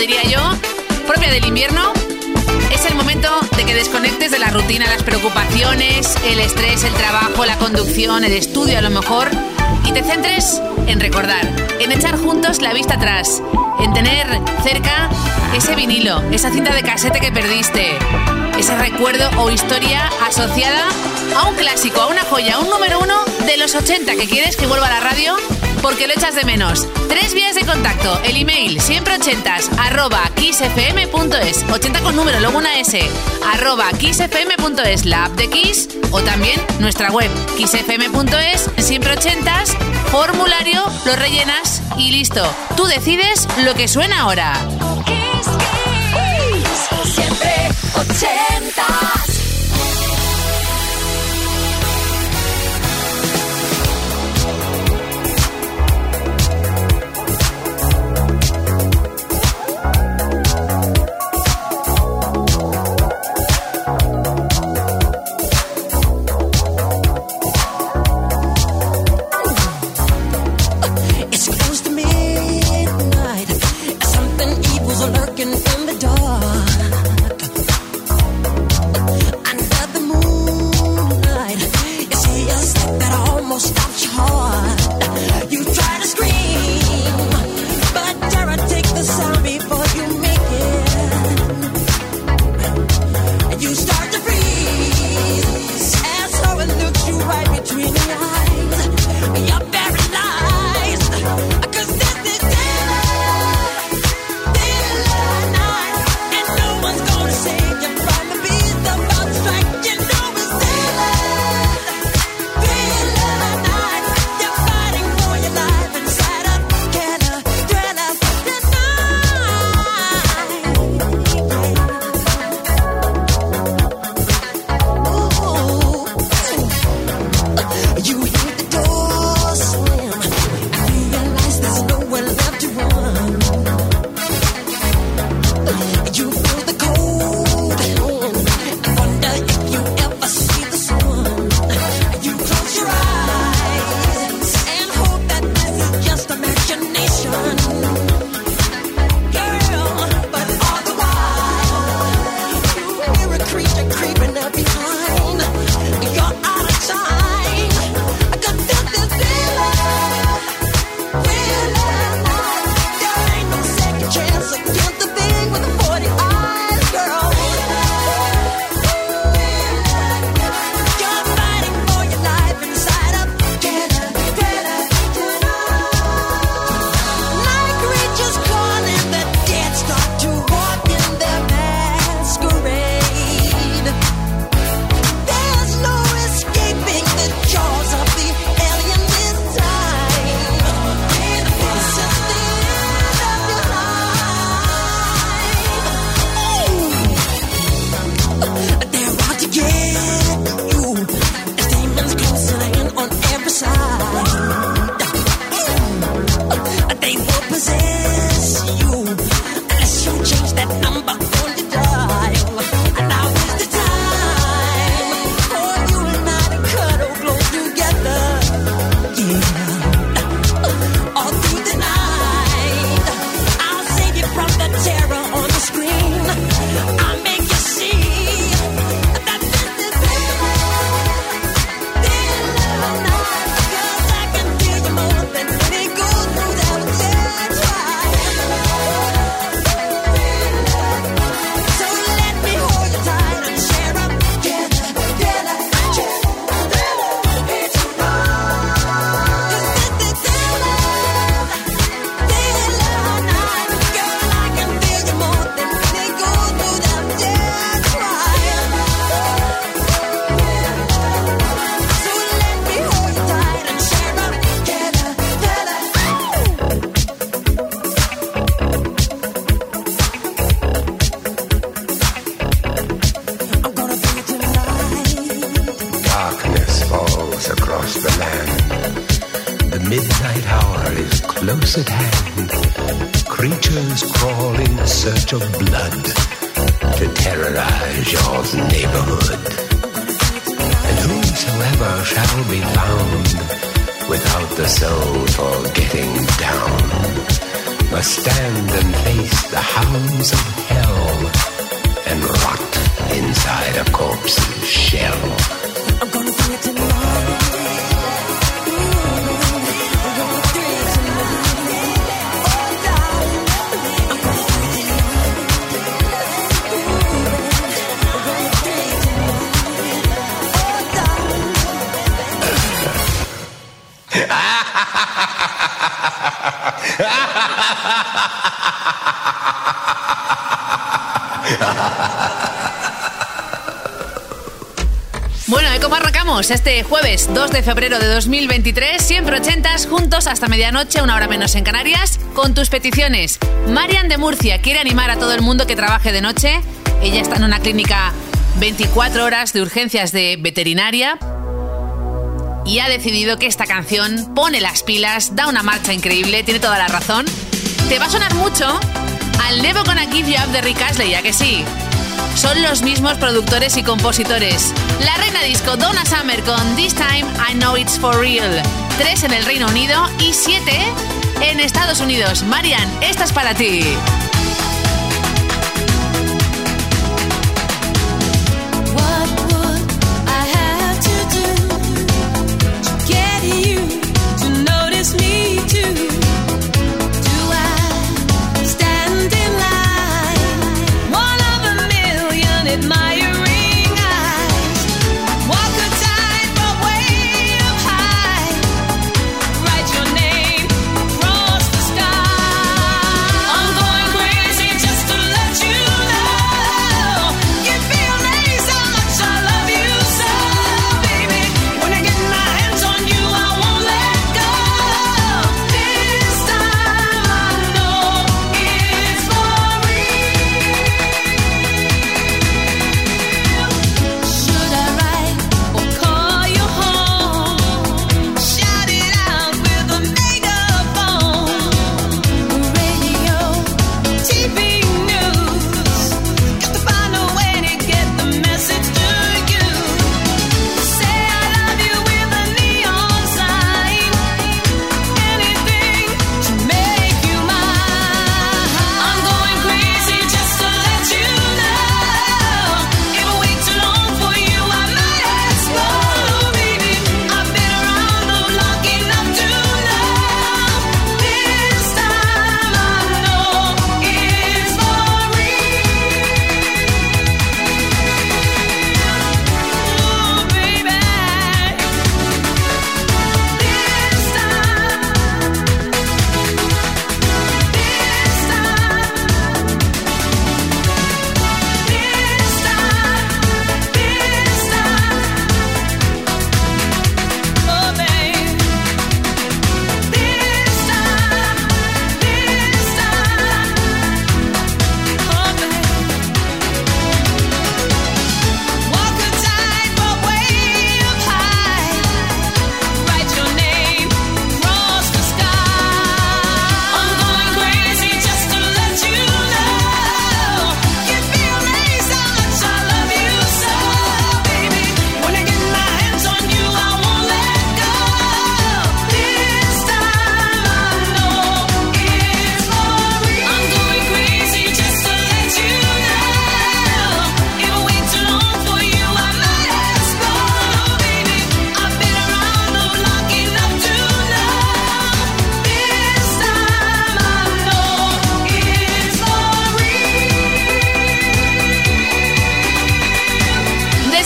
diría yo, propia del invierno. Es el momento de que desconectes de la rutina, las preocupaciones, el estrés, el trabajo, la conducción, el estudio a lo mejor, y te centres en recordar, en echar juntos la vista atrás, en tener cerca ese vinilo, esa cinta de casete que perdiste, ese recuerdo o historia asociada a un clásico, a una joya, a un número uno de los 80 que quieres que vuelva a la radio porque lo echas de menos. Tres vías de contacto. El email siempre ochentas arroba kissfm.es 80 con número, luego una S arroba kissfm.es la app de Kiss o también nuestra web kissfm.es siempre ochentas formulario, lo rellenas y listo. Tú decides lo que suena ahora. siempre ochentas. can feel shall be found without the soul for getting down. must stand and face the hounds of hell and rot inside a corpse's shell. I'm gonna it. Bueno, ¿y cómo arrancamos? Este jueves 2 de febrero de 2023, siempre ochentas, juntos hasta medianoche, una hora menos en Canarias, con tus peticiones. Marian de Murcia quiere animar a todo el mundo que trabaje de noche. Ella está en una clínica 24 horas de urgencias de veterinaria y ha decidido que esta canción pone las pilas, da una marcha increíble, tiene toda la razón. Te va a sonar mucho al Never Gonna Give You Up de Rick Astley, ya que sí. Son los mismos productores y compositores. La reina disco Donna Summer con This Time I Know It's For Real. Tres en el Reino Unido y siete en Estados Unidos. Marian, esta es para ti.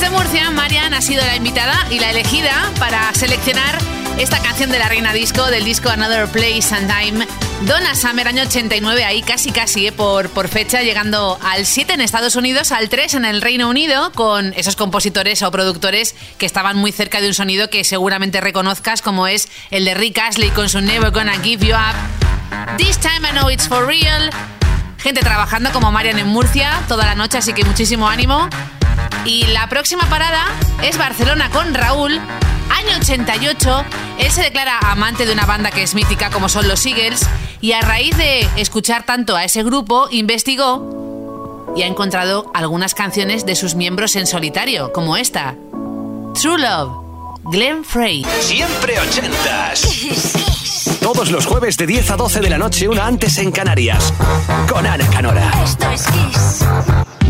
Desde Murcia, Marian ha sido la invitada y la elegida para seleccionar esta canción de la Reina Disco, del disco Another Place and Time. Donna Summer, año 89, ahí casi casi eh, por, por fecha, llegando al 7 en Estados Unidos, al 3 en el Reino Unido, con esos compositores o productores que estaban muy cerca de un sonido que seguramente reconozcas, como es el de Rick Astley con su Never Gonna Give You Up. This time I know it's for real. Gente trabajando como Marian en Murcia toda la noche, así que muchísimo ánimo. Y la próxima parada es Barcelona con Raúl, año 88. Él se declara amante de una banda que es mítica como son los Eagles y a raíz de escuchar tanto a ese grupo investigó y ha encontrado algunas canciones de sus miembros en solitario, como esta. True Love, Glenn Frey. Siempre ochentas. Todos los jueves de 10 a 12 de la noche, una antes en Canarias. Con Ana Canora. Esto es Kiss.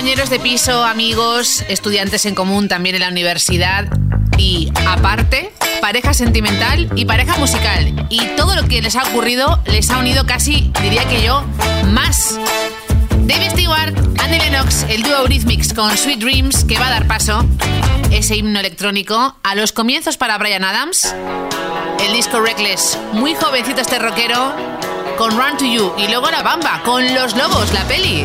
compañeros de piso, amigos, estudiantes en común también en la universidad y aparte, pareja sentimental y pareja musical. Y todo lo que les ha ocurrido les ha unido casi, diría que yo, más. David Stewart, Andy Lennox, el dúo Eurythmics con Sweet Dreams, que va a dar paso, ese himno electrónico, a los comienzos para Brian Adams, el disco Reckless, muy jovencito este rockero, con Run to You, y luego La Bamba, con Los Lobos, la peli.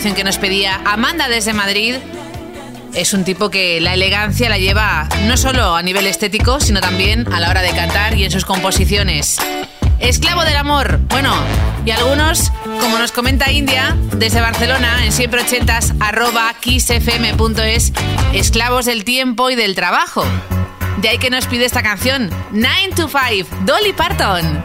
Que nos pedía Amanda desde Madrid. Es un tipo que la elegancia la lleva no solo a nivel estético, sino también a la hora de cantar y en sus composiciones. Esclavo del amor. Bueno, y algunos, como nos comenta India, desde Barcelona, en siempre ochentas, arroba kissfm.es, esclavos del tiempo y del trabajo. De ahí que nos pide esta canción, 9 to 5, Dolly Parton.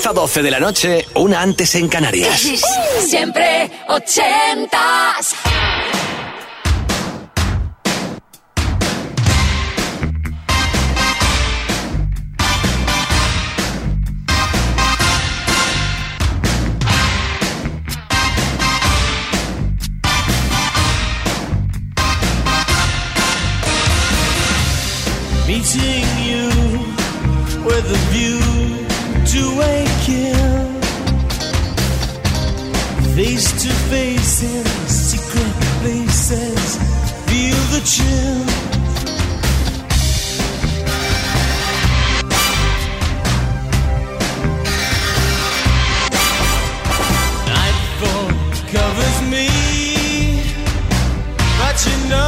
10 a 12 de la noche, una antes en Canarias. Siempre ochentas. places, secret places, feel the chill. covers me, but you know.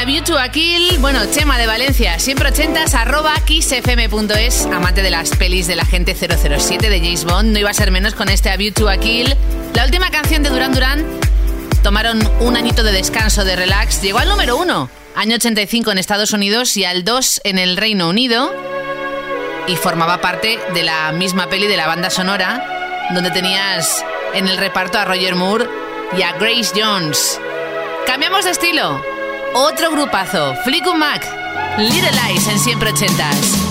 a View to a Kill. Bueno, Chema de Valencia, siempre ochentas, arroba kissfm.es, amante de las pelis de la gente 007 de James Bond. No iba a ser menos con este A View to a La última canción de Duran Duran, tomaron un añito de descanso, de relax, llegó al número uno, año 85 en Estados Unidos y al 2 en el Reino Unido. Y formaba parte de la misma peli de la banda sonora, donde tenías en el reparto a Roger Moore y a Grace Jones. Cambiamos de estilo. Otro grupazo, Flickr Mac, Little Lies en siempre ochentas.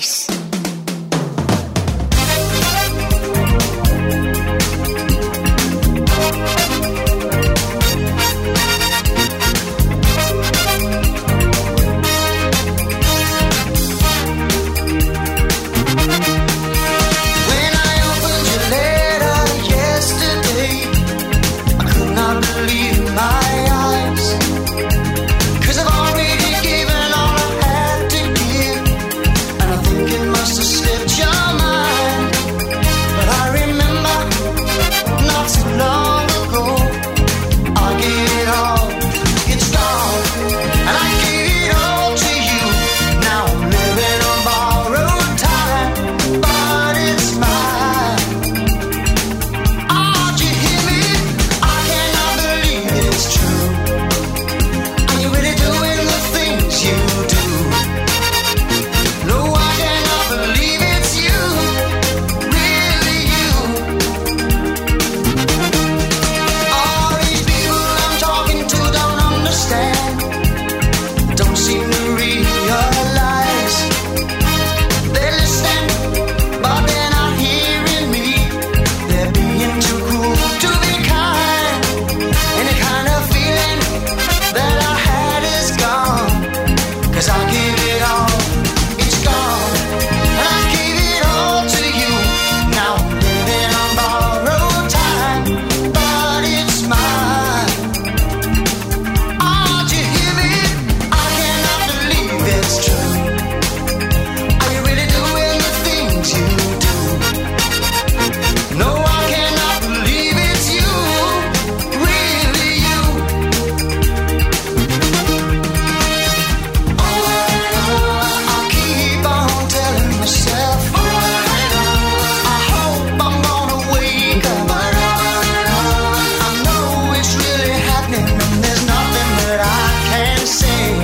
say.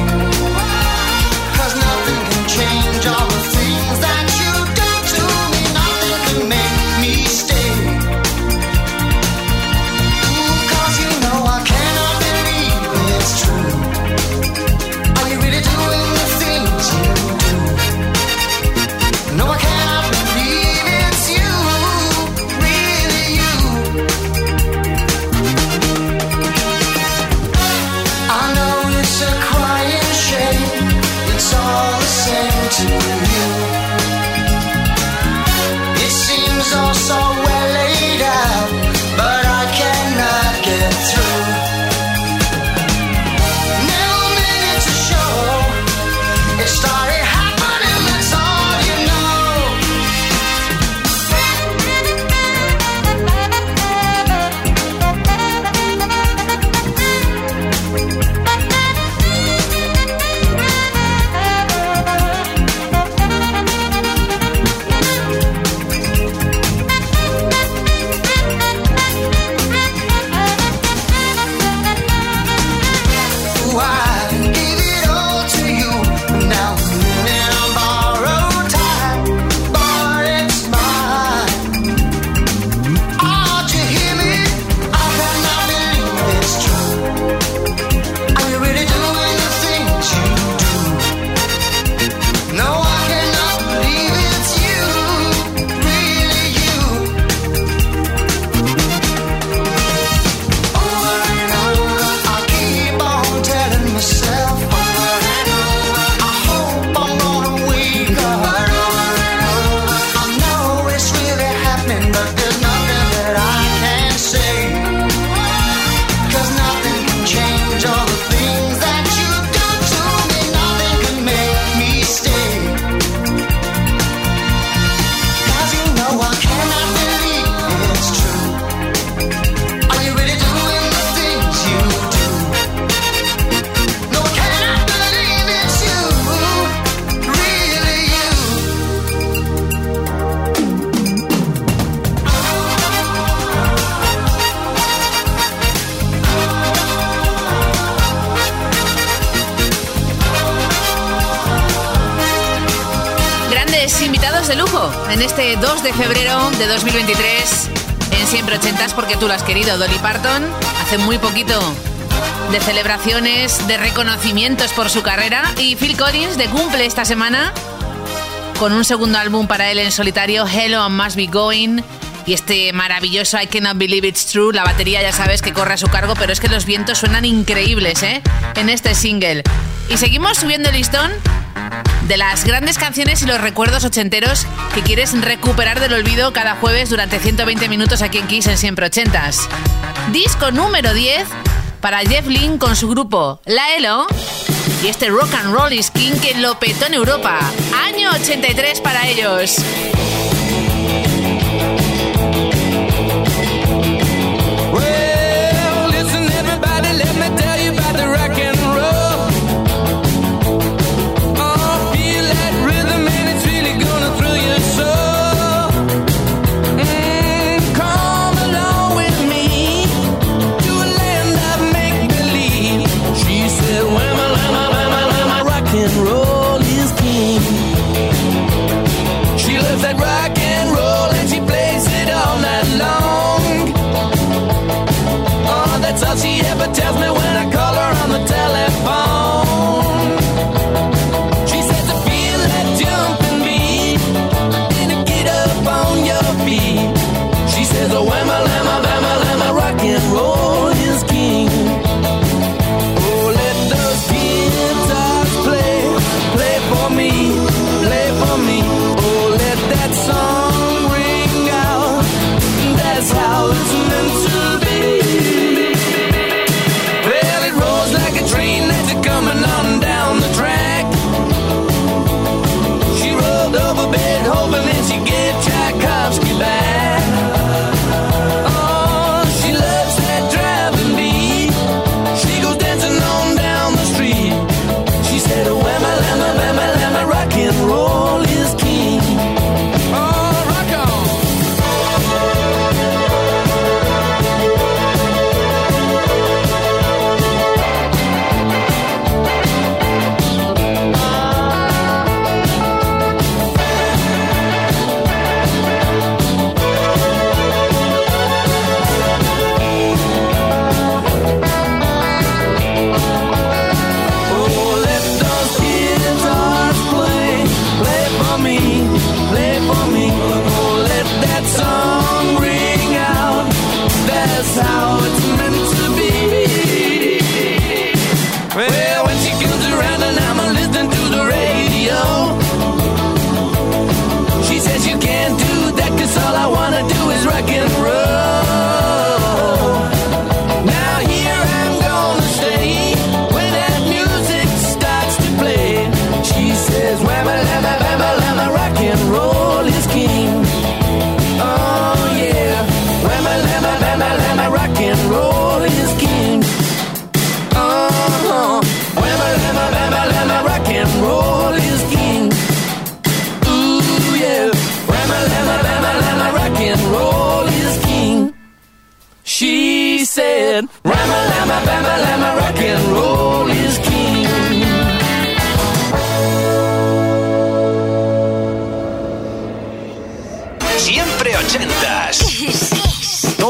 de 2023 en Siempre Ochentas porque tú lo has querido, Dolly Parton. Hace muy poquito de celebraciones, de reconocimientos por su carrera y Phil Collins de cumple esta semana con un segundo álbum para él en solitario, Hello I Must Be Going. Y este maravilloso I Cannot Believe It's True, la batería ya sabes que corre a su cargo, pero es que los vientos suenan increíbles, ¿eh? En este single. Y seguimos subiendo el listón de las grandes canciones y los recuerdos ochenteros que quieres recuperar del olvido cada jueves durante 120 minutos aquí en Kiss en Siempre Ochentas. Disco número 10 para Jeff Lynne con su grupo La Elo y este rock and roll is king que lo petó en Europa. Año 83 para ellos.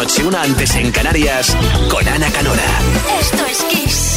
Noche, una antes en Canarias, con Ana Canora. Esto es Kiss.